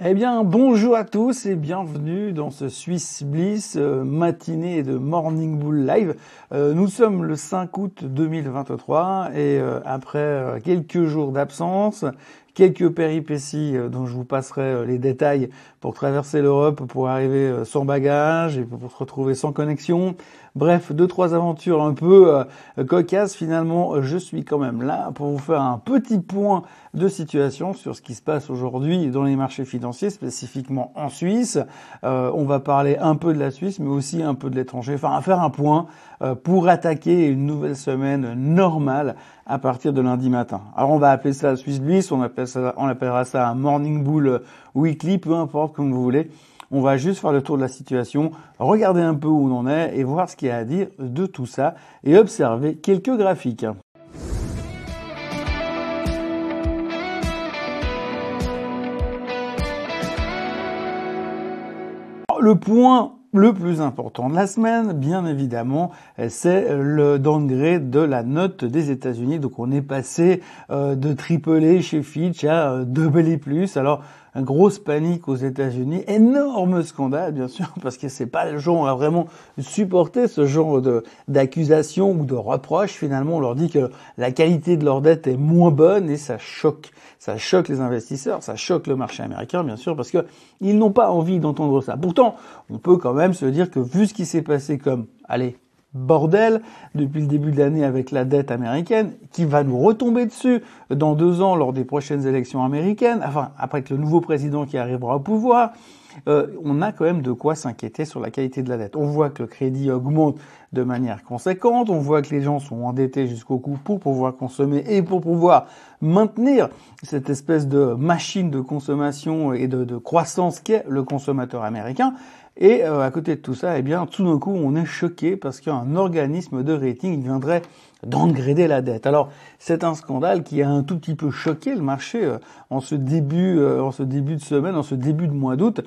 Eh bien, bonjour à tous et bienvenue dans ce Swiss Bliss euh, matinée de Morning Bull Live. Euh, nous sommes le 5 août 2023 et euh, après quelques jours d'absence, quelques péripéties dont je vous passerai les détails pour traverser l'Europe, pour arriver sans bagage et pour se retrouver sans connexion, Bref, deux trois aventures un peu euh, cocasses. Finalement, je suis quand même là pour vous faire un petit point de situation sur ce qui se passe aujourd'hui dans les marchés financiers, spécifiquement en Suisse. Euh, on va parler un peu de la Suisse, mais aussi un peu de l'étranger. Enfin, faire un point euh, pour attaquer une nouvelle semaine normale à partir de lundi matin. Alors, on va appeler ça la Swiss Bliss, on, ça, on appellera ça un Morning Bull Weekly, peu importe comme vous voulez. On va juste faire le tour de la situation, regarder un peu où on en est et voir ce qu'il y a à dire de tout ça et observer quelques graphiques. Le point le plus important de la semaine, bien évidemment, c'est le downgrade de la note des États-Unis. Donc on est passé euh, de triple chez Fitch à double plus. Alors grosse panique aux États-Unis, énorme scandale bien sûr parce que c'est pas le genre à vraiment supporter ce genre de d'accusations ou de reproches. Finalement, on leur dit que la qualité de leur dette est moins bonne et ça choque, ça choque les investisseurs, ça choque le marché américain bien sûr parce que ils n'ont pas envie d'entendre ça. Pourtant, on peut quand même se dire que vu ce qui s'est passé comme allez bordel depuis le début de l'année avec la dette américaine qui va nous retomber dessus dans deux ans lors des prochaines élections américaines, enfin après que le nouveau président qui arrivera au pouvoir, euh, on a quand même de quoi s'inquiéter sur la qualité de la dette. On voit que le crédit augmente de manière conséquente, on voit que les gens sont endettés jusqu'au cou pour pouvoir consommer et pour pouvoir maintenir cette espèce de machine de consommation et de, de croissance qu'est le consommateur américain. Et euh, à côté de tout ça, eh bien, tout d'un coup, on est choqué parce qu'un organisme de rating viendrait downgrader la dette. Alors, c'est un scandale qui a un tout petit peu choqué le marché euh, en ce début, euh, en ce début de semaine, en ce début de mois d'août.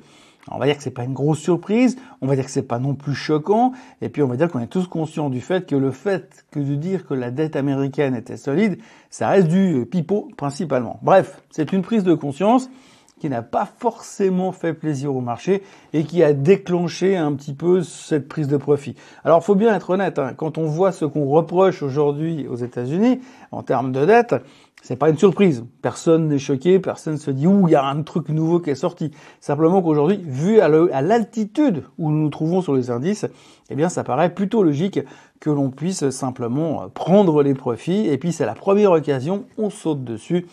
On va dire que c'est pas une grosse surprise, on va dire que c'est pas non plus choquant, et puis on va dire qu'on est tous conscients du fait que le fait que de dire que la dette américaine était solide, ça reste du pipeau principalement. Bref, c'est une prise de conscience qui n'a pas forcément fait plaisir au marché et qui a déclenché un petit peu cette prise de profit. Alors, faut bien être honnête, hein, quand on voit ce qu'on reproche aujourd'hui aux États-Unis en termes de dette, c'est pas une surprise. Personne n'est choqué, personne se dit ouh, il y a un truc nouveau qui est sorti. Simplement qu'aujourd'hui, vu à l'altitude où nous nous trouvons sur les indices, eh bien, ça paraît plutôt logique que l'on puisse simplement prendre les profits. Et puis, c'est la première occasion, on saute dessus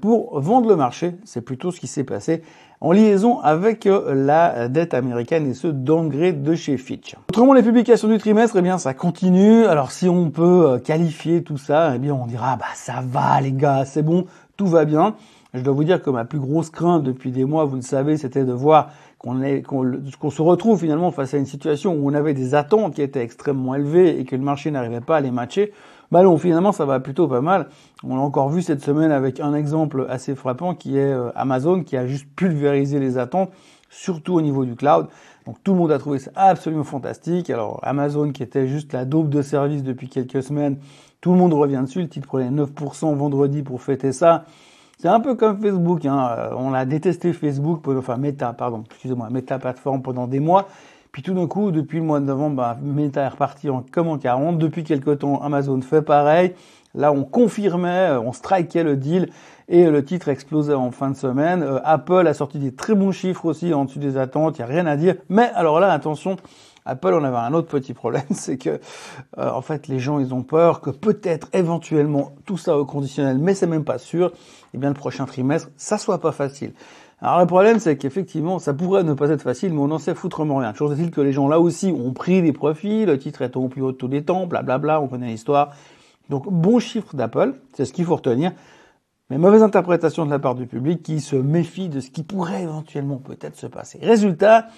pour vendre le marché. C'est plutôt ce qui s'est passé en liaison avec euh, la dette américaine et ce downgrade de chez Fitch. Autrement, les publications du trimestre, eh bien, ça continue. Alors, si on peut euh, qualifier tout ça, eh bien, on dira, bah, ça va, les gars, c'est bon, tout va bien. Je dois vous dire que ma plus grosse crainte depuis des mois, vous le savez, c'était de voir qu'on se retrouve finalement face à une situation où on avait des attentes qui étaient extrêmement élevées et que le marché n'arrivait pas à les matcher. Non, finalement, ça va plutôt pas mal. On l'a encore vu cette semaine avec un exemple assez frappant qui est euh, Amazon qui a juste pulvérisé les attentes, surtout au niveau du cloud. Donc tout le monde a trouvé ça absolument fantastique. Alors Amazon qui était juste la dope de service depuis quelques semaines, tout le monde revient dessus. Le titre prenait 9% vendredi pour fêter ça. C'est un peu comme Facebook. Hein. Euh, on a détesté Facebook, enfin Meta, pardon, excusez-moi, Meta plateforme pendant des mois. Puis tout d'un coup, depuis le mois de novembre, bah, Meta est reparti en, comme en 40. Depuis quelque temps, Amazon fait pareil. Là, on confirmait, euh, on strikait le deal et le titre explosait en fin de semaine. Euh, Apple a sorti des très bons chiffres aussi en dessus des attentes, il n'y a rien à dire. Mais alors là, attention, Apple, on avait un autre petit problème, c'est que euh, en fait, les gens, ils ont peur que peut-être, éventuellement, tout ça au conditionnel, mais c'est même pas sûr, eh bien le prochain trimestre, ça soit pas facile. Alors le problème, c'est qu'effectivement, ça pourrait ne pas être facile, mais on n'en sait foutrement rien. Chose est-il que les gens là aussi ont pris des profits, le titre est au plus haut de tous les temps, blablabla, on connaît l'histoire. Donc bon chiffre d'Apple, c'est ce qu'il faut retenir, mais mauvaise interprétation de la part du public qui se méfie de ce qui pourrait éventuellement peut-être se passer. Résultat,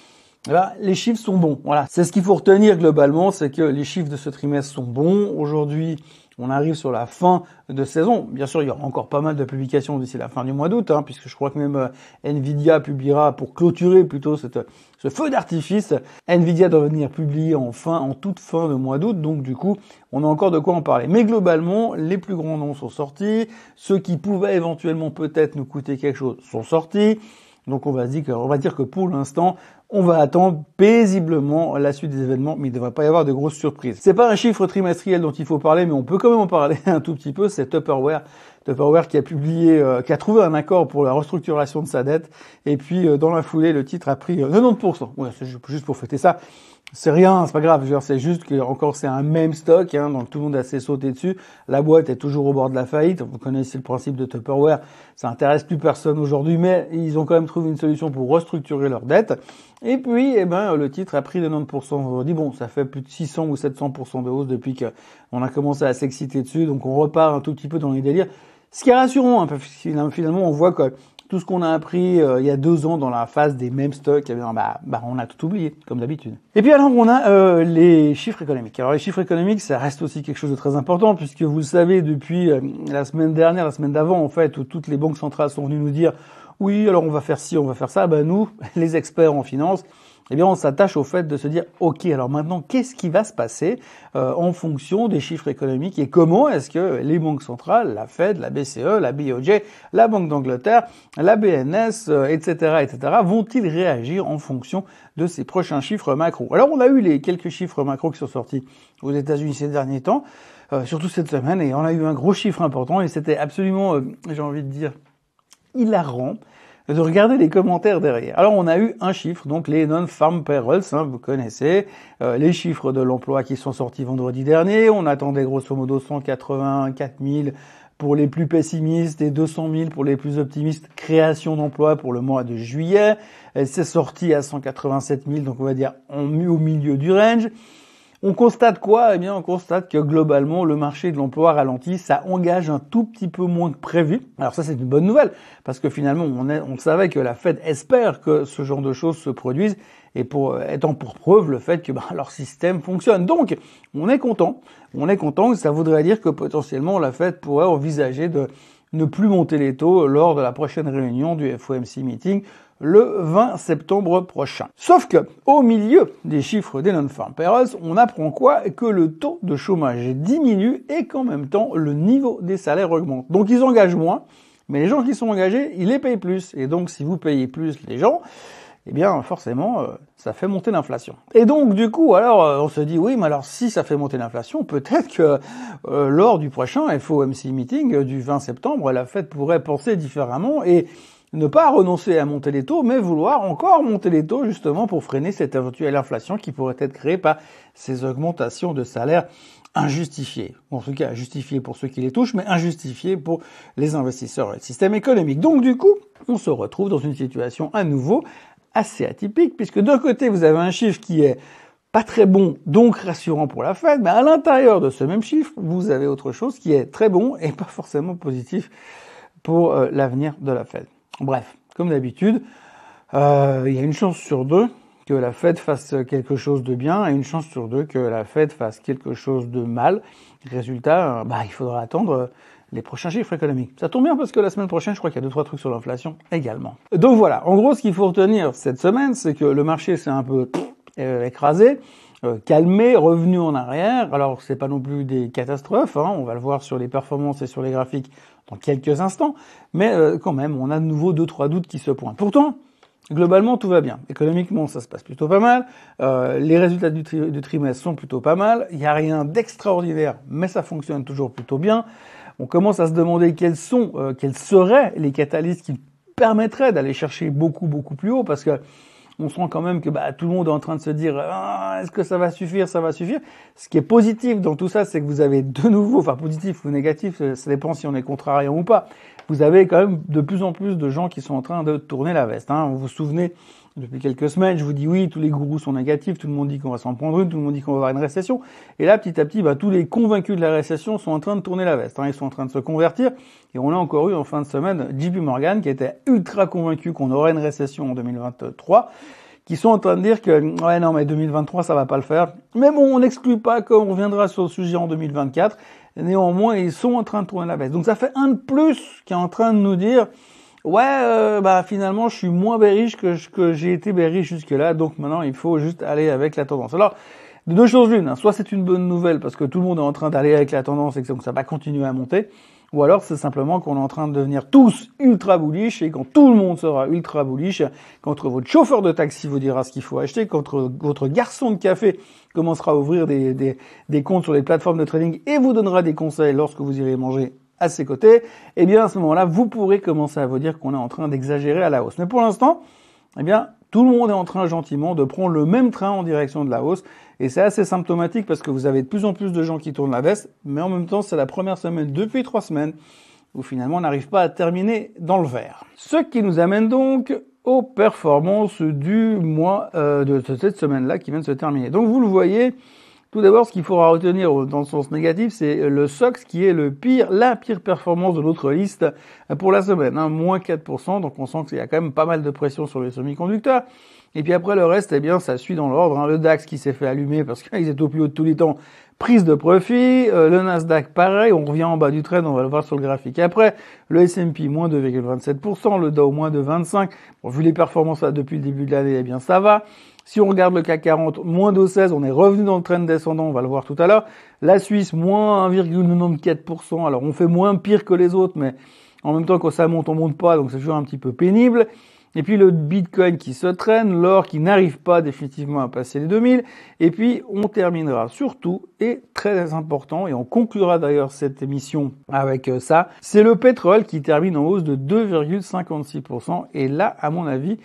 eh ben, les chiffres sont bons. Voilà, c'est ce qu'il faut retenir globalement, c'est que les chiffres de ce trimestre sont bons. Aujourd'hui, on arrive sur la fin de saison. Bien sûr, il y aura encore pas mal de publications d'ici la fin du mois d'août, hein, puisque je crois que même euh, Nvidia publiera pour clôturer plutôt ce feu d'artifice. Nvidia doit venir publier en fin, en toute fin de mois d'août, donc du coup, on a encore de quoi en parler. Mais globalement, les plus grands noms sont sortis. Ceux qui pouvaient éventuellement peut-être nous coûter quelque chose sont sortis. Donc on va dire que, pour l'instant, on va attendre paisiblement la suite des événements, mais il ne devrait pas y avoir de grosses surprises. C'est pas un chiffre trimestriel dont il faut parler, mais on peut quand même en parler un tout petit peu. C'est Tupperware, Tupperware qui a publié, euh, qui a trouvé un accord pour la restructuration de sa dette, et puis euh, dans la foulée, le titre a pris 90%. Ouais, c'est juste pour fêter ça c'est rien, c'est pas grave. C'est juste que encore c'est un même stock, hein, donc tout le monde a s'est sauté dessus. La boîte est toujours au bord de la faillite. Vous connaissez le principe de Tupperware. Ça intéresse plus personne aujourd'hui, mais ils ont quand même trouvé une solution pour restructurer leur dette. Et puis, eh ben, le titre a pris de 90% aujourd'hui. Bon, ça fait plus de 600 ou 700% de hausse depuis qu'on a commencé à s'exciter dessus. Donc on repart un tout petit peu dans les délires. Ce qui est rassurant, hein, finalement, on voit que tout ce qu'on a appris euh, il y a deux ans dans la phase des mêmes stocks, bah, bah, on a tout oublié, comme d'habitude. Et puis alors, on a euh, les chiffres économiques. Alors les chiffres économiques, ça reste aussi quelque chose de très important, puisque vous le savez, depuis euh, la semaine dernière, la semaine d'avant, en fait, où toutes les banques centrales sont venues nous dire, oui, alors on va faire ci, on va faire ça, ben nous, les experts en finance, eh bien, on s'attache au fait de se dire, OK, alors maintenant, qu'est-ce qui va se passer euh, en fonction des chiffres économiques et comment est-ce que les banques centrales, la Fed, la BCE, la BOJ, la Banque d'Angleterre, la BNS, etc., euh, etc., vont-ils réagir en fonction de ces prochains chiffres macro? Alors, on a eu les quelques chiffres macro qui sont sortis aux États-Unis ces derniers temps, euh, surtout cette semaine, et on a eu un gros chiffre important, et c'était absolument, j'ai envie de dire, hilarant de regarder les commentaires derrière. Alors on a eu un chiffre, donc les non-farm payrolls, hein, vous connaissez, euh, les chiffres de l'emploi qui sont sortis vendredi dernier, on attendait grosso modo 184 000 pour les plus pessimistes et 200 000 pour les plus optimistes, création d'emplois pour le mois de juillet, c'est sorti à 187 000, donc on va dire au milieu du range. On constate quoi? Eh bien, on constate que globalement, le marché de l'emploi ralentit, ça engage un tout petit peu moins que prévu. Alors ça, c'est une bonne nouvelle, parce que finalement, on, savait que la Fed espère que ce genre de choses se produisent, et pour étant pour preuve le fait que ben, leur système fonctionne. Donc, on est content. On est content. Ça voudrait dire que potentiellement, la Fed pourrait envisager de ne plus monter les taux lors de la prochaine réunion du FOMC meeting le 20 septembre prochain. Sauf que, au milieu des chiffres des non-farm payrolls, on apprend quoi? Que le taux de chômage diminue et qu'en même temps, le niveau des salaires augmente. Donc ils engagent moins, mais les gens qui sont engagés, ils les payent plus. Et donc, si vous payez plus les gens, eh bien, forcément, euh, ça fait monter l'inflation. Et donc, du coup, alors, euh, on se dit, oui, mais alors, si ça fait monter l'inflation, peut-être que euh, lors du prochain FOMC meeting du 20 septembre, la Fed pourrait penser différemment et ne pas renoncer à monter les taux, mais vouloir encore monter les taux justement pour freiner cette éventuelle inflation qui pourrait être créée par ces augmentations de salaire injustifiées. En tout cas, justifiées pour ceux qui les touchent, mais injustifiées pour les investisseurs et le système économique. Donc du coup, on se retrouve dans une situation à nouveau assez atypique, puisque d'un côté, vous avez un chiffre qui est pas très bon, donc rassurant pour la Fed, mais à l'intérieur de ce même chiffre, vous avez autre chose qui est très bon et pas forcément positif pour euh, l'avenir de la Fed. Bref, comme d'habitude, euh, il y a une chance sur deux que la Fed fasse quelque chose de bien et une chance sur deux que la Fed fasse quelque chose de mal. Résultat, euh, bah, il faudra attendre les prochains chiffres économiques. Ça tombe bien parce que la semaine prochaine, je crois qu'il y a deux trois trucs sur l'inflation également. Donc voilà, en gros, ce qu'il faut retenir cette semaine, c'est que le marché s'est un peu euh, écrasé, calmé, revenu en arrière. Alors c'est pas non plus des catastrophes, hein, on va le voir sur les performances et sur les graphiques dans quelques instants, mais euh, quand même, on a de nouveau deux trois doutes qui se pointent. Pourtant, globalement, tout va bien. Économiquement, ça se passe plutôt pas mal. Euh, les résultats du, trimestre sont plutôt pas mal. Il n'y a rien d'extraordinaire, mais ça fonctionne toujours plutôt bien. On commence à se demander quels sont, euh, quels seraient les catalystes qui permettraient d'aller chercher beaucoup beaucoup plus haut, parce que on sent quand même que bah, tout le monde est en train de se dire ah, est-ce que ça va suffire, ça va suffire? Ce qui est positif dans tout ça, c'est que vous avez de nouveau, enfin positif ou négatif, ça dépend si on est contrariant ou pas. Vous avez quand même de plus en plus de gens qui sont en train de tourner la veste. Hein. Vous vous souvenez depuis quelques semaines, je vous dis oui, tous les gourous sont négatifs, tout le monde dit qu'on va s'en prendre une, tout le monde dit qu'on va avoir une récession. Et là, petit à petit, bah, tous les convaincus de la récession sont en train de tourner la veste. Hein. Ils sont en train de se convertir. Et on a encore eu en fin de semaine JP Morgan qui était ultra convaincu qu'on aurait une récession en 2023 qui sont en train de dire que ouais non mais 2023 ça va pas le faire. Mais bon, on n'exclut pas qu'on reviendra sur le sujet en 2024. Néanmoins, ils sont en train de tourner la baisse. Donc ça fait un de plus qui est en train de nous dire ouais, euh, bah finalement, je suis moins bearish que, que j'ai été bearish jusque-là, donc maintenant, il faut juste aller avec la tendance. Alors, deux choses l'une, hein. soit c'est une bonne nouvelle parce que tout le monde est en train d'aller avec la tendance et que ça va continuer à monter, ou alors c'est simplement qu'on est en train de devenir tous ultra bullish et quand tout le monde sera ultra bullish, quand votre chauffeur de taxi vous dira ce qu'il faut acheter, quand votre garçon de café commencera à ouvrir des, des, des comptes sur les plateformes de trading et vous donnera des conseils lorsque vous irez manger à ses côtés, eh bien à ce moment-là, vous pourrez commencer à vous dire qu'on est en train d'exagérer à la hausse. Mais pour l'instant, eh bien, tout le monde est en train gentiment de prendre le même train en direction de la hausse. Et c'est assez symptomatique parce que vous avez de plus en plus de gens qui tournent la veste, mais en même temps, c'est la première semaine depuis trois semaines où finalement on n'arrive pas à terminer dans le vert. Ce qui nous amène donc aux performances du mois euh, de cette semaine-là qui vient de se terminer. Donc vous le voyez, tout d'abord, ce qu'il faudra retenir dans le sens négatif, c'est le SOX qui est le pire, la pire performance de notre liste pour la semaine, hein, moins 4%. Donc on sent qu'il y a quand même pas mal de pression sur les semi-conducteurs. Et puis après le reste, eh bien, ça suit dans l'ordre. Hein. Le DAX qui s'est fait allumer parce qu'ils étaient au plus haut de tous les temps, prise de profit. Euh, le Nasdaq, pareil, on revient en bas du train, on va le voir sur le graphique après. Le S&P, moins 2,27%, le Dow, moins de 25%. Bon, vu les performances là depuis le début de l'année, eh bien, ça va. Si on regarde le CAC 40, moins de 16, on est revenu dans le train descendant, on va le voir tout à l'heure. La Suisse, moins 1,94%. Alors on fait moins pire que les autres, mais en même temps quand ça monte, on monte pas, donc c'est toujours un petit peu pénible. Et puis le Bitcoin qui se traîne, l'or qui n'arrive pas définitivement à passer les 2000. Et puis on terminera surtout, et très important, et on conclura d'ailleurs cette émission avec euh, ça, c'est le pétrole qui termine en hausse de 2,56%. Et là, à mon avis,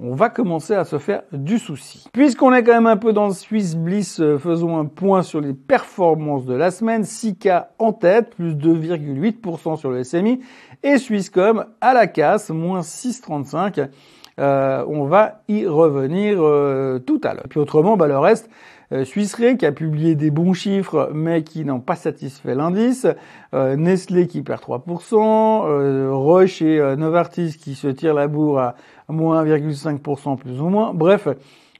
on va commencer à se faire du souci. Puisqu'on est quand même un peu dans le Swiss Bliss, euh, faisons un point sur les performances de la semaine. 6K en tête, plus 2,8% sur le SMI. Et Swisscom à la casse, moins 6,35. Euh, on va y revenir euh, tout à l'heure. Puis autrement, bah, le reste, euh, Suisse qui a publié des bons chiffres mais qui n'ont pas satisfait l'indice, Nestlé qui perd 3%, euh, Roche et Novartis qui se tirent la bourre à moins 1,5% plus ou moins. Bref,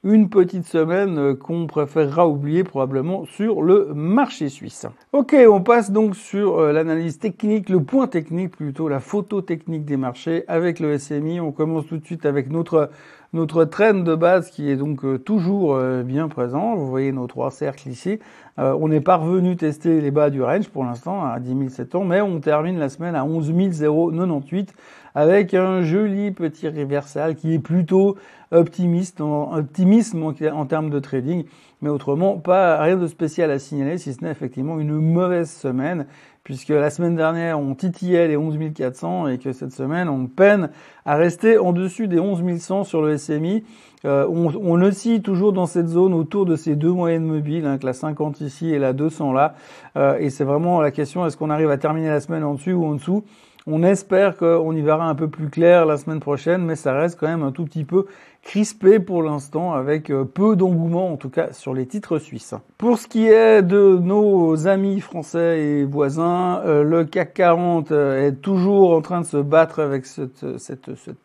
une petite semaine qu'on préférera oublier probablement sur le marché suisse. Ok, on passe donc sur l'analyse technique, le point technique plutôt, la photo technique des marchés avec le SMI. On commence tout de suite avec notre notre train de base qui est donc euh, toujours euh, bien présent. Vous voyez nos trois cercles ici. Euh, on n'est pas revenu tester les bas du range pour l'instant à 10 700, mais on termine la semaine à 11 098 avec un joli petit reversal qui est plutôt optimiste, en, optimisme en, termes de trading, mais autrement pas rien de spécial à signaler si ce n'est effectivement une mauvaise semaine puisque la semaine dernière on titillait les 11 400 et que cette semaine on peine à rester en dessus des 11 100 sur le SMI. Euh, on, on oscille toujours dans cette zone autour de ces deux moyennes mobiles, hein, la 50 ici et la 200 là. Euh, et c'est vraiment la question, est-ce qu'on arrive à terminer la semaine en dessus ou en dessous? On espère qu'on y verra un peu plus clair la semaine prochaine, mais ça reste quand même un tout petit peu crispé pour l'instant avec euh, peu d'engouement en tout cas sur les titres suisses. Pour ce qui est de nos amis français et voisins, euh, le CAC 40 euh, est toujours en train de se battre avec cette,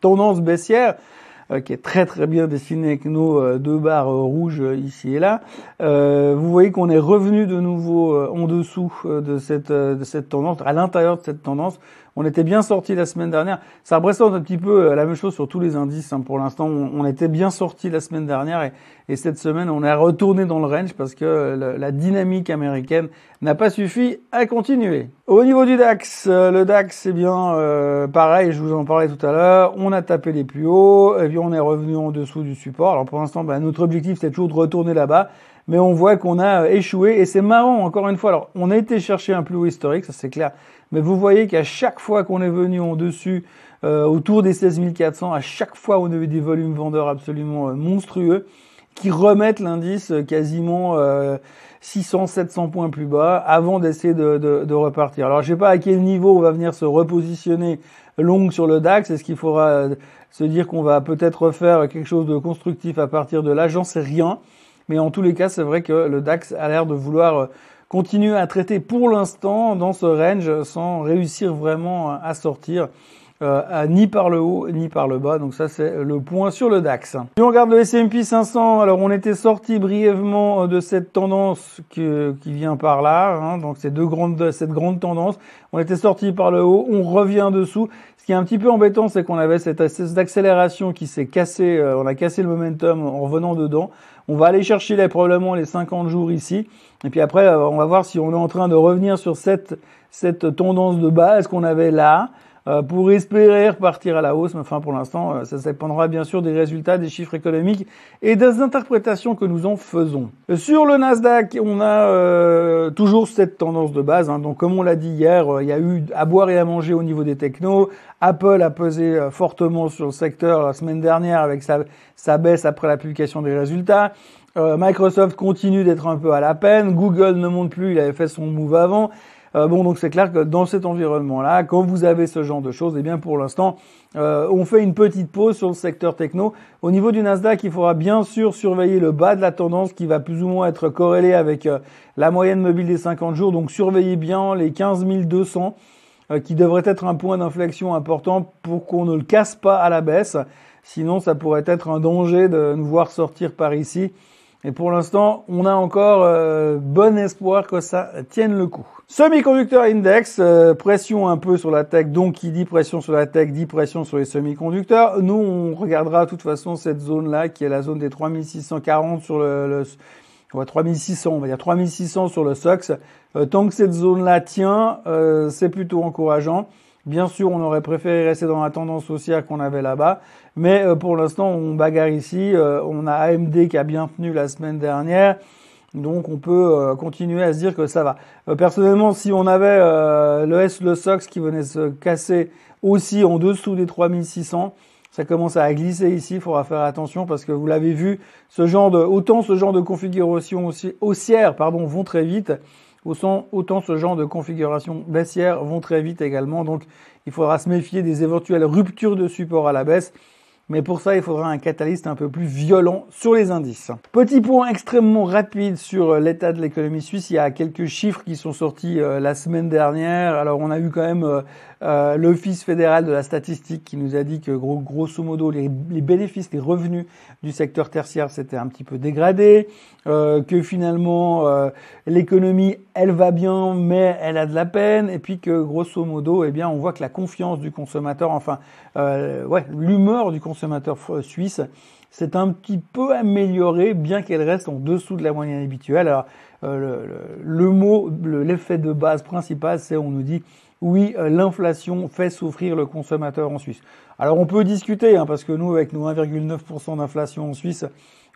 tendance baissière qui est très très bien dessinée avec nos deux barres rouges ici et là. vous voyez qu'on est revenu de nouveau en dessous de cette tendance, à l'intérieur de cette tendance. On était bien sorti la semaine dernière. Ça représente un petit peu euh, la même chose sur tous les indices. Hein. Pour l'instant, on, était bien sorti la semaine dernière et, cette semaine, on est retourné dans le range parce que euh, la dynamique américaine n'a pas suffi à continuer. Au niveau du DAX, euh, le DAX, c'est bien pareil. Je vous en parlais tout à l'heure. On a tapé les plus hauts et puis on est revenu en dessous du support. Alors pour l'instant, bah, notre objectif, c'est toujours de retourner là-bas mais on voit qu'on a échoué et c'est marrant encore une fois. Alors on a été chercher un plus haut historique, ça c'est clair, mais vous voyez qu'à chaque fois qu'on est venu en dessus, euh, autour des 16 400, à chaque fois on a eu des volumes vendeurs absolument euh, monstrueux qui remettent l'indice euh, quasiment 600, 700 points plus bas avant d'essayer de, repartir. Alors je sais pas à quel niveau on va venir se repositionner long sur le DAX. Est-ce qu'il faudra se dire qu'on va peut-être refaire quelque chose de constructif à partir de là? J'en sais rien. Mais en tous les cas, c'est vrai que le DAX a l'air de vouloir continuer à traiter pour l'instant dans ce range sans réussir vraiment à sortir. euh, ni par le haut ni par le bas. Donc ça c'est le point sur le DAX. Si on regarde le S&P 500, alors on était sorti brièvement de cette tendance qui, vient par là, hein, donc ces deux cette grande tendance. On était sorti par le haut, on revient dessous. Ce qui est un petit peu embêtant, c'est qu'on avait cette, cette accélération qui s'est cassée, euh, on a cassé le momentum en revenant dedans. On va aller chercher les, probablement les 50 jours ici. Et puis après, on va voir si on est en train de revenir sur cette, cette tendance de base qu'on avait là? Euh, pour espérer repartir à la hausse. Mais enfin, pour l'instant, euh, ça dépendra bien sûr des résultats, des chiffres économiques et des interprétations que nous en faisons. Sur le Nasdaq, on a euh, toujours cette tendance de base. Hein. Donc, comme on l'a dit hier, il y a eu à boire et à manger au niveau des technos. Apple a pesé fortement sur le secteur la semaine dernière avec sa, sa baisse après la publication des résultats. Microsoft continue d'être un peu à la peine. Google ne monte plus, il avait fait son move avant. Euh, bon, donc c'est clair que dans cet environnement-là, quand vous avez ce genre de choses, eh bien pour l'instant, euh, on fait une petite pause sur le secteur techno. Au niveau du Nasdaq, il faudra bien sûr surveiller le bas de la tendance qui va plus ou moins être corrélé avec euh, la moyenne mobile des 50 jours. Donc surveillez bien les 15 200 qui devrait être un point d'inflexion important pour qu'on ne le casse pas à la baisse. Sinon, ça pourrait être un danger de nous voir sortir par ici. Et pour l'instant, on a encore bon espoir que ça tienne le coup. Semi-conducteur index, euh, pression un peu sur la tech, donc qui dit pression sur la tech dit pression sur les semi-conducteurs. Nous, on regardera de toute façon cette zone-là, qui est la zone des 3640 sur le, le ouais, 3600, on va dire 3600 sur le SOX. Euh, tant que cette zone-là tient, euh, c'est plutôt encourageant. Bien sûr, on aurait préféré rester dans la tendance haussière qu'on avait là-bas, mais pour l'instant, on bagarre ici. on a AMD qui a bien tenu la semaine dernière. Donc on peut euh, continuer à se dire que ça va. Euh, personnellement, si on avait euh, le S, le SOX qui venait se casser aussi en dessous des 3600, ça commence à glisser ici, il faudra faire attention parce que vous l'avez vu, ce genre de, autant ce genre de configuration haussière pardon, vont très vite, autant ce genre de configuration baissière vont très vite également. Donc il faudra se méfier des éventuelles ruptures de support à la baisse. Mais pour ça, il faudra un catalyste un peu plus violent sur les indices. Petit point extrêmement rapide sur l'état de l'économie suisse. Il y a quelques chiffres qui sont sortis euh, la semaine dernière. Alors, on a eu quand même euh, euh, l'Office fédéral de la statistique qui nous a dit que gros, grosso modo les, bénéfices, les revenus du secteur tertiaire s'étaient un petit peu dégradés, euh, que finalement euh, l'économie elle va bien mais elle a de la peine, et puis que grosso modo eh bien on voit que la confiance du consommateur, enfin ouais l'humeur du consommateur suisse s'est un petit peu améliorée bien qu'elle reste en dessous de la moyenne habituelle. Alors le, le mot, l'effet de base principal, c'est on nous dit oui, euh, l'inflation fait souffrir le consommateur en Suisse. Alors on peut discuter, hein, parce que nous, avec nos 1,9% d'inflation en Suisse,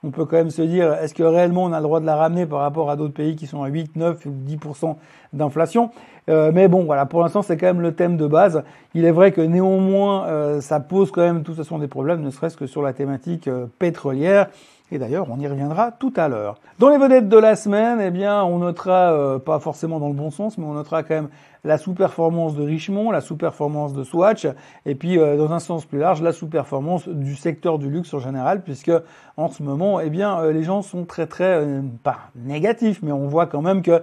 on peut quand même se dire, est-ce que réellement on a le droit de la ramener par rapport à d'autres pays qui sont à 8, 9 ou 10% d'inflation euh, Mais bon, voilà, pour l'instant c'est quand même le thème de base. Il est vrai que néanmoins, euh, ça pose quand même de toute façon des problèmes, ne serait-ce que sur la thématique pétrolière. Et d'ailleurs, on y reviendra tout à l'heure. Dans les vedettes de la semaine, eh bien, on notera, pas forcément dans le bon sens, mais on notera quand même la sous-performance de Richemont, la sous-performance de Swatch, et puis euh, dans un sens plus large, la sous-performance du secteur du luxe en général, puisque en ce moment, eh bien, euh, les gens sont très très euh, pas négatifs, mais on voit quand même que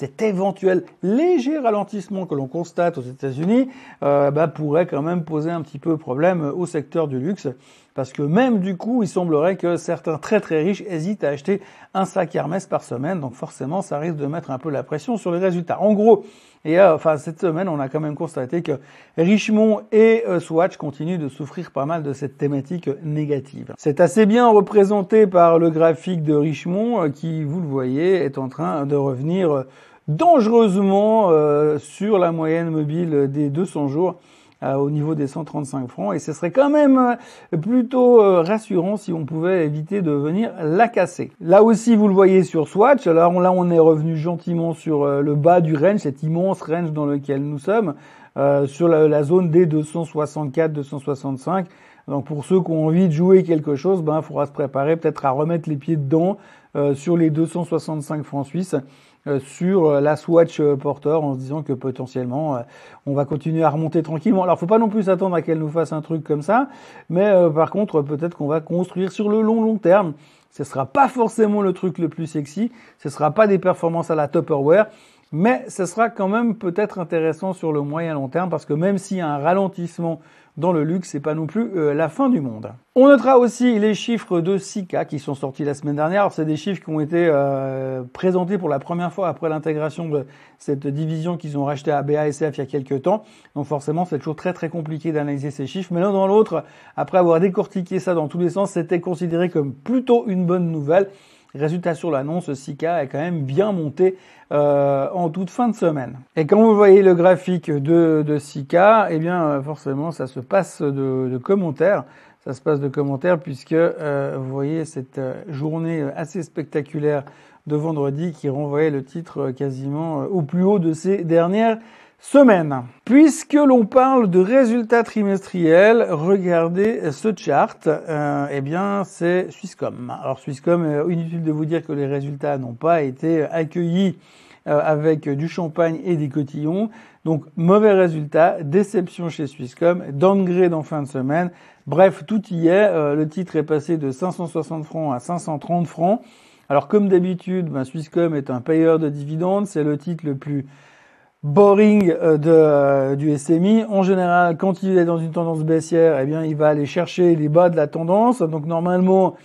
cet éventuel léger ralentissement que l'on constate aux États-Unis bah, pourrait quand même poser un petit peu problème au secteur du luxe. Parce que même du coup, il semblerait que certains très très riches hésitent à acheter un sac Hermès par semaine. Donc forcément, ça risque de mettre un peu la pression sur les résultats. En gros, et euh, enfin cette semaine, on a quand même constaté que Richemont et euh, Swatch continuent de souffrir pas mal de cette thématique négative. C'est assez bien représenté par le graphique de Richemont euh, qui, vous le voyez, est en train de revenir dangereusement sur la moyenne mobile des 200 jours euh, au niveau des 135 francs. Et ce serait quand même euh, plutôt euh, rassurant si on pouvait éviter de venir la casser. Là aussi, vous le voyez sur Swatch. Alors là, on est revenu gentiment sur le bas du range, cet immense range dans lequel nous sommes, sur la, zone des 264-265. Donc pour ceux qui ont envie de jouer quelque chose, ben il faudra se préparer peut-être à remettre les pieds dedans sur les 265 francs suisses. Euh, sur euh, la Swatch euh, Porter en se disant que potentiellement on va continuer à remonter tranquillement. Alors faut pas non plus s'attendre à qu'elle nous fasse un truc comme ça, mais par contre peut-être qu'on va construire sur le long long terme. Ce sera pas forcément le truc le plus sexy, ce sera pas des performances à la Tupperware, mais ce sera quand même peut-être intéressant sur le moyen long terme parce que même s'il y a un ralentissement dans le luxe, c'est pas non plus euh, la fin du monde. On notera aussi les chiffres de Sika qui sont sortis la semaine dernière. C'est des chiffres qui ont été euh, présentés pour la première fois après l'intégration de cette division qu'ils ont racheté à BASF il y a quelques temps. Donc forcément, c'est toujours très très compliqué d'analyser ces chiffres. Mais l'un dans l'autre, après avoir décortiqué ça dans tous les sens, c'était considéré comme plutôt une bonne nouvelle. Résultat sur l'annonce, Sika est quand même bien monté euh, en toute fin de semaine. Et quand vous voyez le graphique de, de Sika, eh bien euh, forcément ça se passe de, commentaires. Ça se passe de commentaires puisque euh, vous voyez cette journée assez spectaculaire de vendredi qui renvoyait le titre quasiment au plus haut de ces dernières semaine. Puisque l'on parle de résultats trimestriels, regardez ce chart. Euh, eh bien, c'est Swisscom. Alors Swisscom, euh, inutile de vous dire que les résultats n'ont pas été accueillis euh, avec du champagne et des cotillons. Donc mauvais résultat, déception chez Swisscom, downgrade en fin de semaine. Bref, tout y est. Euh, le titre est passé de 560 francs à 530 francs. Alors comme d'habitude, ben, Swisscom est un payeur de dividendes. C'est le titre le plus boring euh, de, euh, du SMI. En général, quand il est dans une tendance baissière, eh bien, il va aller chercher les bas de la tendance. Donc, normalement,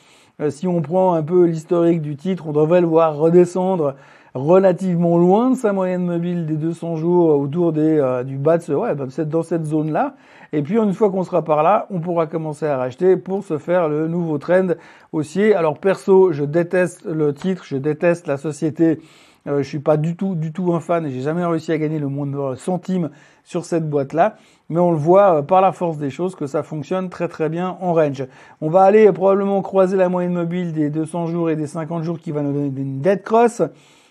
euh, si on prend un peu l'historique du titre, on devrait le voir redescendre relativement loin de sa moyenne mobile des 200 jours autour des, du bas de ce, ouais, dans cette zone-là. Et puis, une fois qu'on sera par là, on pourra commencer à racheter pour se faire le nouveau trend haussier. Alors, perso, je déteste le titre, je déteste la société euh, je suis pas du tout, du tout un fan et j'ai jamais réussi à gagner le moindre centime sur cette boîte-là. Mais on le voit euh, par la force des choses que ça fonctionne très très bien en range. On va aller probablement croiser la moyenne mobile des 200 jours et des 50 jours qui va nous donner une dead cross,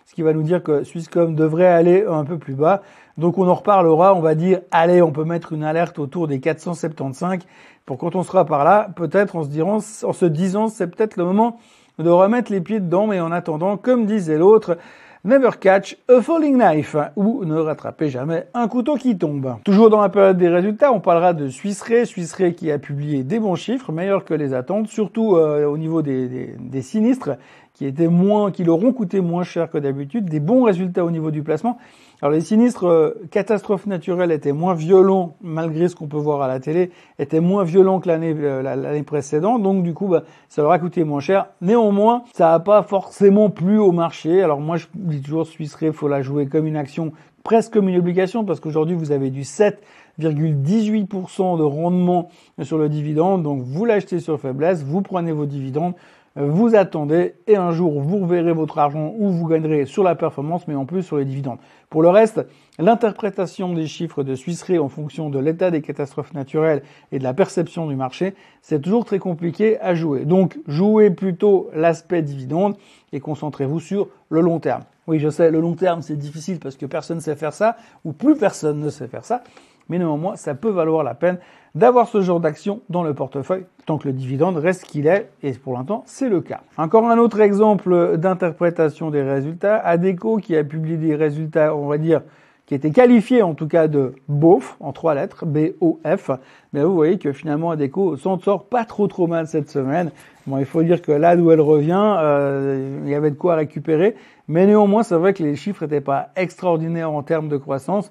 ce qui va nous dire que Swisscom devrait aller un peu plus bas. Donc on en reparlera, on va dire, allez, on peut mettre une alerte autour des 475 pour quand on sera par là, peut-être en se, disant, en se disant c'est peut-être le moment de remettre les pieds dedans, mais en attendant, comme disait l'autre, Never catch a falling knife ou ne rattrapez jamais un couteau qui tombe. Toujours dans la période des résultats, on parlera de Swiss Re, qui a publié des bons chiffres, meilleurs que les attentes, surtout euh, au niveau des sinistres qui étaient moins, qui leur ont coûté moins cher que d'habitude, des bons résultats au niveau du placement. Alors les sinistres euh, catastrophes naturelles étaient moins violents, malgré ce qu'on peut voir à la télé, étaient moins violents que l'année euh, précédente, donc du coup bah, ça leur a coûté moins cher. Néanmoins, ça n'a pas forcément plu au marché. Alors moi je dis toujours Suisse il faut la jouer comme une action, presque comme une obligation, parce qu'aujourd'hui vous avez du 7,18% de rendement sur le dividende, donc vous l'achetez sur faiblesse, vous prenez vos dividendes, vous attendez et un jour vous reverrez votre argent ou vous gagnerez sur la performance mais en plus sur les dividendes. Pour le reste, l'interprétation des chiffres de Suisse en fonction de l'état des catastrophes naturelles et de la perception du marché, c'est toujours très compliqué à jouer. Donc jouez plutôt l'aspect dividende et concentrez-vous sur le long terme. Oui, je sais, le long terme c'est difficile parce que personne ne sait faire ça ou plus personne ne sait faire ça mais néanmoins, ça peut valoir la peine d'avoir ce genre d'action dans le portefeuille tant que le dividende reste qu'il est, et pour l'instant, c'est le cas. Encore un autre exemple d'interprétation des résultats, Adeco qui a publié des résultats, on va dire, qui étaient qualifiés en tout cas de BOF, en trois lettres, B-O-F, mais vous voyez que finalement Adeco s'en sort pas trop trop mal cette semaine. Bon, il faut dire que là d'où elle revient, euh, il y avait de quoi récupérer, mais néanmoins, c'est vrai que les chiffres n'étaient pas extraordinaires en termes de croissance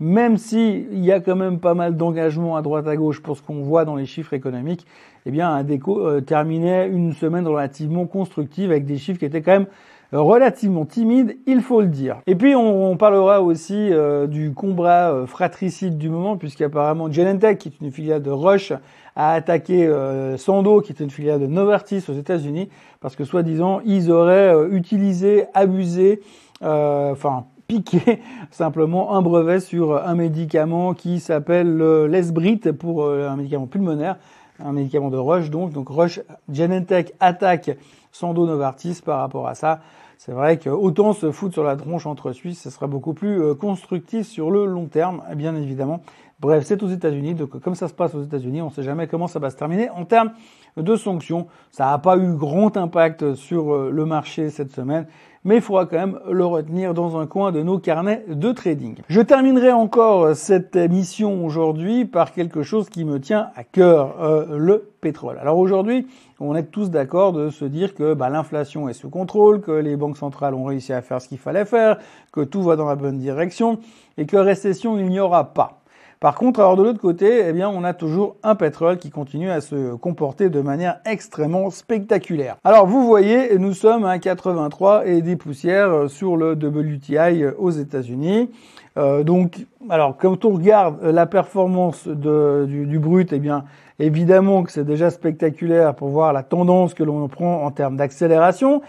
même s'il y a quand même pas mal d'engagement à droite à gauche pour ce qu'on voit dans les chiffres économiques, eh bien, euh, terminait une semaine relativement constructive avec des chiffres qui étaient quand même relativement timides, il faut le dire. Et puis on, parlera aussi euh, du combat euh, fratricide du moment, puisqu'apparemment Genentech, qui est une filiale de Roche, a attaqué Sando, qui est une filiale de Novartis aux États-Unis, parce que soi-disant ils auraient utilisé, abusé, enfin piqué simplement un brevet sur un médicament qui s'appelle l'Esbrit pour euh, un médicament pulmonaire, un médicament de Roche donc. Donc Roche Genentech attaque Sando Novartis par rapport à ça. C'est vrai que autant se foutre sur la tronche entre Suisses, ce sera beaucoup plus euh, constructif sur le long terme, bien évidemment. Bref, c'est aux États-Unis, donc comme ça se passe aux États-Unis, on ne sait jamais comment ça va se terminer. En termes de sanctions, ça n'a pas eu grand impact sur euh, le marché cette semaine. Mais il faudra quand même le retenir dans un coin de nos carnets de trading. Je terminerai encore cette émission aujourd'hui par quelque chose qui me tient à cœur, euh, le pétrole. Alors aujourd'hui, on est tous d'accord de se dire que bah, l'inflation est sous contrôle, que les banques centrales ont réussi à faire ce qu'il fallait faire, que tout va dans la bonne direction et que récession il n'y aura pas. Par contre, alors de l'autre côté, eh bien, on a toujours un pétrole qui continue à se comporter de manière extrêmement spectaculaire. Alors, vous voyez, nous sommes à 83 et des poussières euh, sur le WTI aux États-Unis. Euh, donc, alors, quand on regarde la performance du, du, brut, eh bien, évidemment que c'est déjà spectaculaire pour voir la tendance que l'on prend en termes d'accélération.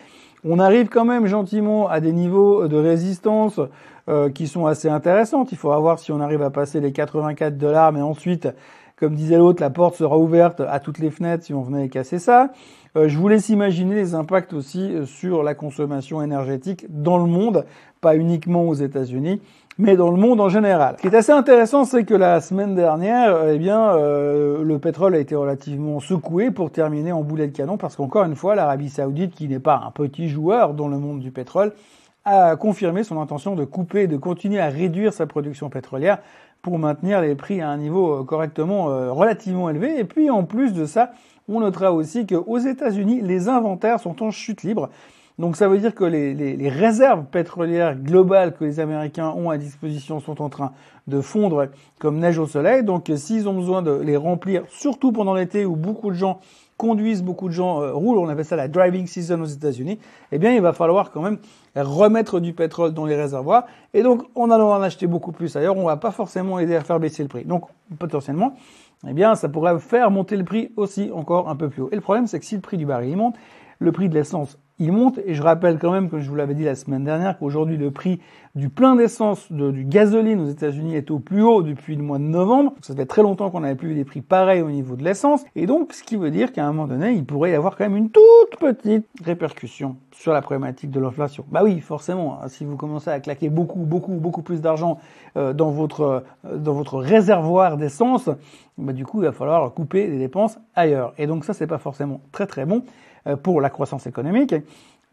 On arrive quand même gentiment à des niveaux de résistance euh, qui sont assez intéressantes. Il faudra voir si on arrive à passer les 84 dollars, mais ensuite, comme disait l'autre, la porte sera ouverte à toutes les fenêtres si on venait casser ça. Euh, je vous laisse imaginer les impacts aussi euh, sur la consommation énergétique dans le monde, pas uniquement aux États-Unis, mais dans le monde en général. Ce qui est assez intéressant, c'est que la semaine dernière, eh bien, le pétrole a été relativement secoué pour terminer en boulet de canon, parce qu'encore une fois, l'Arabie Saoudite, qui n'est pas un petit joueur dans le monde du pétrole, a confirmé son intention de couper et de continuer à réduire sa production pétrolière pour maintenir les prix à un niveau euh, correctement euh, relativement élevé. Et puis en plus de ça, on notera aussi qu'aux États-Unis, les inventaires sont en chute libre. Donc ça veut dire que les, les, les, réserves pétrolières globales que les Américains ont à disposition sont en train de fondre comme neige au soleil. Donc s'ils ont besoin de les remplir, surtout pendant l'été où beaucoup de gens conduisent, beaucoup de gens euh, roulent, on appelle ça la driving season aux États-Unis, eh bien il va falloir quand même remettre du pétrole dans les réservoirs. Et donc en allant en acheter beaucoup plus ailleurs, on va pas forcément aider à faire baisser le prix. Donc potentiellement, eh bien ça pourrait faire monter le prix aussi encore un peu plus haut. Et le problème c'est que si le prix du baril monte, le prix de l'essence il monte. Et je rappelle quand même, que je vous l'avais dit la semaine dernière, qu'aujourd'hui le prix du plein d'essence, du gasoline aux États-Unis est au plus haut depuis le mois de novembre. Ça fait très longtemps qu'on n'avait plus eu des prix pareils au niveau de l'essence. Et donc, ce qui veut dire qu'à un moment donné, il pourrait y avoir quand même une toute petite répercussion sur la problématique de l'inflation. Bah oui, forcément, hein, si vous commencez à claquer beaucoup, beaucoup, beaucoup plus d'argent euh, dans votre euh, dans votre réservoir d'essence, bah du coup, il va falloir couper les dépenses ailleurs. Et donc ça, c'est pas forcément très très bon. Euh, pour la croissance économique.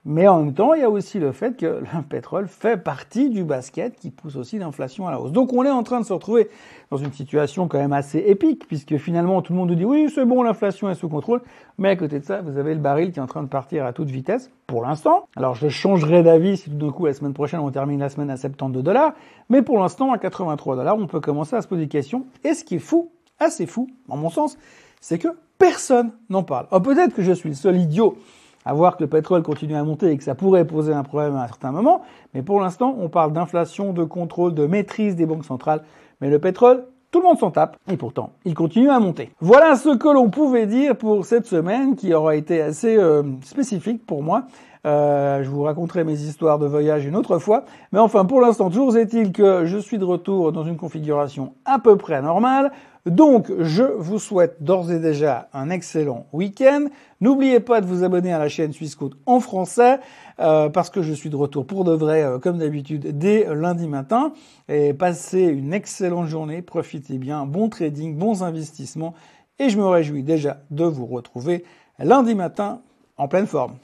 Mais en même temps, il y a aussi le fait que le pétrole fait partie du basket qui pousse aussi l'inflation à la hausse. Donc on est en train de se retrouver dans une situation quand même assez épique, puisque finalement tout le monde nous dit oui, c'est bon, l'inflation est sous contrôle, mais à côté de ça, vous avez le baril qui est en train de partir à toute vitesse, pour l'instant. Alors je changerai d'avis si tout d'un coup la semaine prochaine on termine la semaine à 72 dollars, mais pour l'instant à 83 dollars, on peut commencer à se poser des questions. Et ce qui est fou, assez fou, en mon sens, c'est que personne n'en parle. Oh, peut-être que je suis le seul idiot à voir que le pétrole continue à monter et que ça pourrait poser un problème à un certain moment, mais pour l'instant, on parle d'inflation, de contrôle, de maîtrise des banques centrales, mais le pétrole, tout le monde s'en tape, et pourtant, il continue à monter. Voilà ce que l'on pouvait dire pour cette semaine, qui aura été assez euh, spécifique pour moi. Euh, je vous raconterai mes histoires de voyage une autre fois. Mais enfin, pour l'instant, toujours est-il que je suis de retour dans une configuration à peu près normale. Donc, je vous souhaite d'ores et déjà un excellent week-end. N'oubliez pas de vous abonner à la chaîne Suisse en français, euh, parce que je suis de retour pour de vrai, euh, comme d'habitude, dès lundi matin. Et passez une excellente journée, profitez bien, bon trading, bons investissements, et je me réjouis déjà de vous retrouver lundi matin en pleine forme.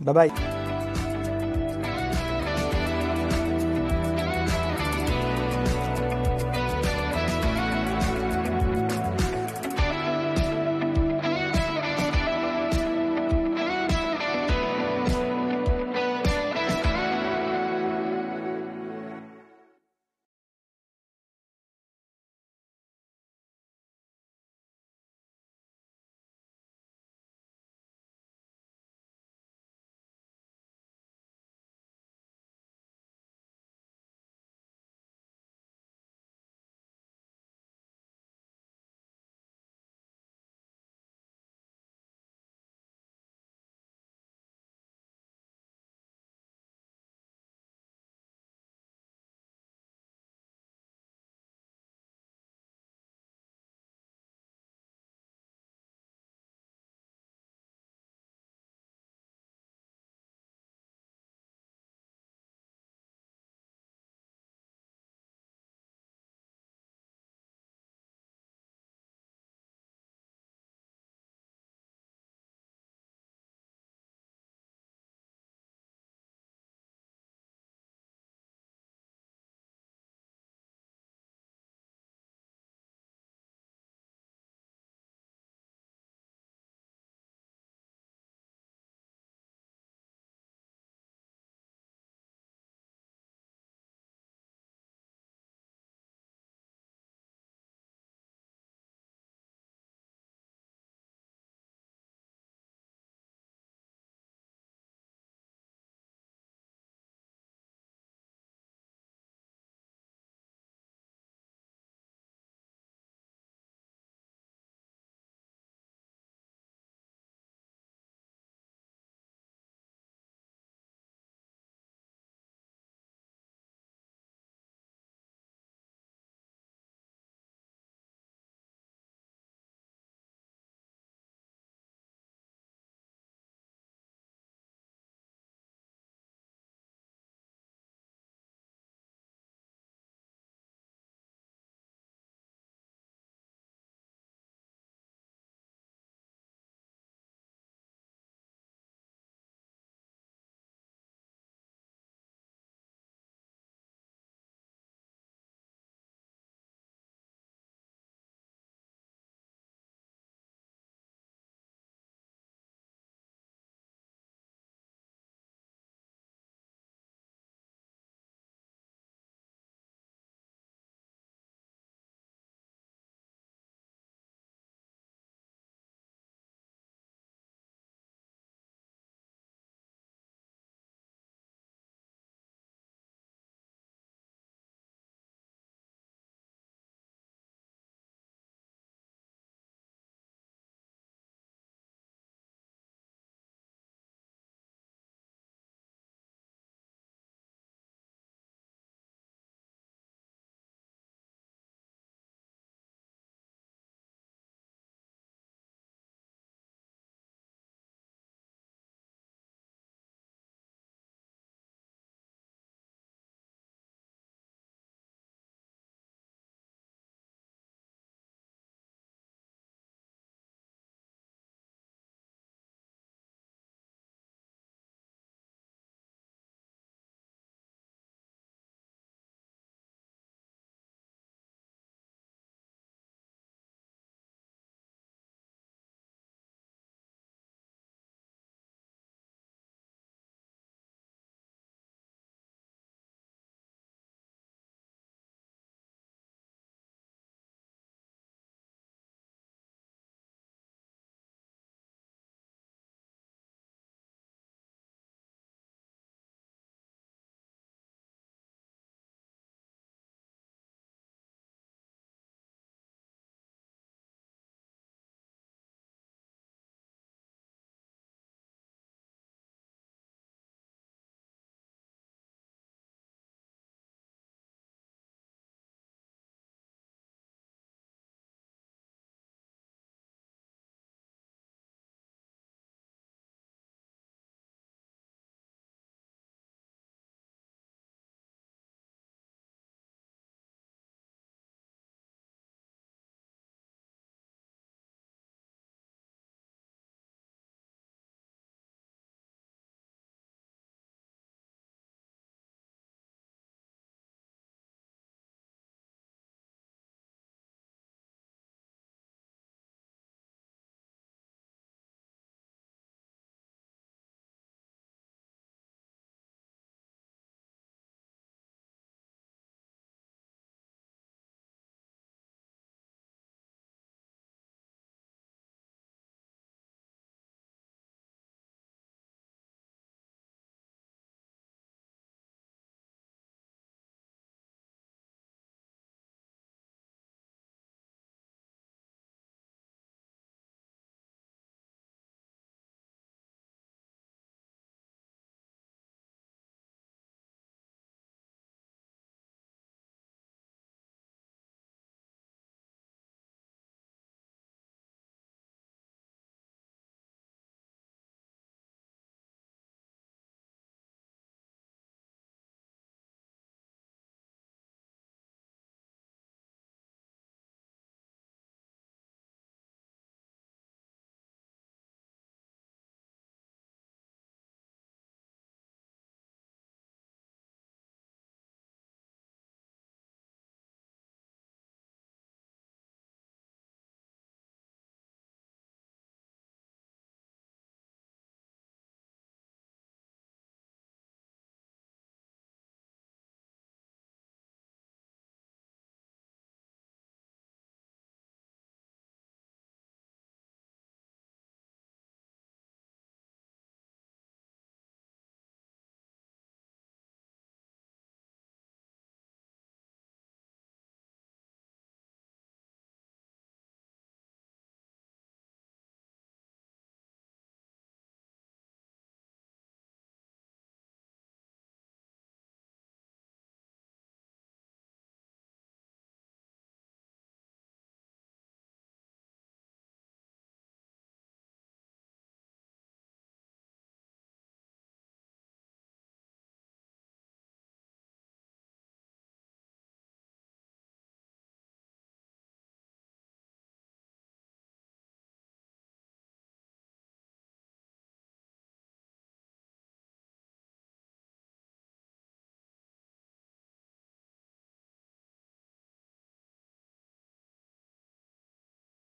Bye bye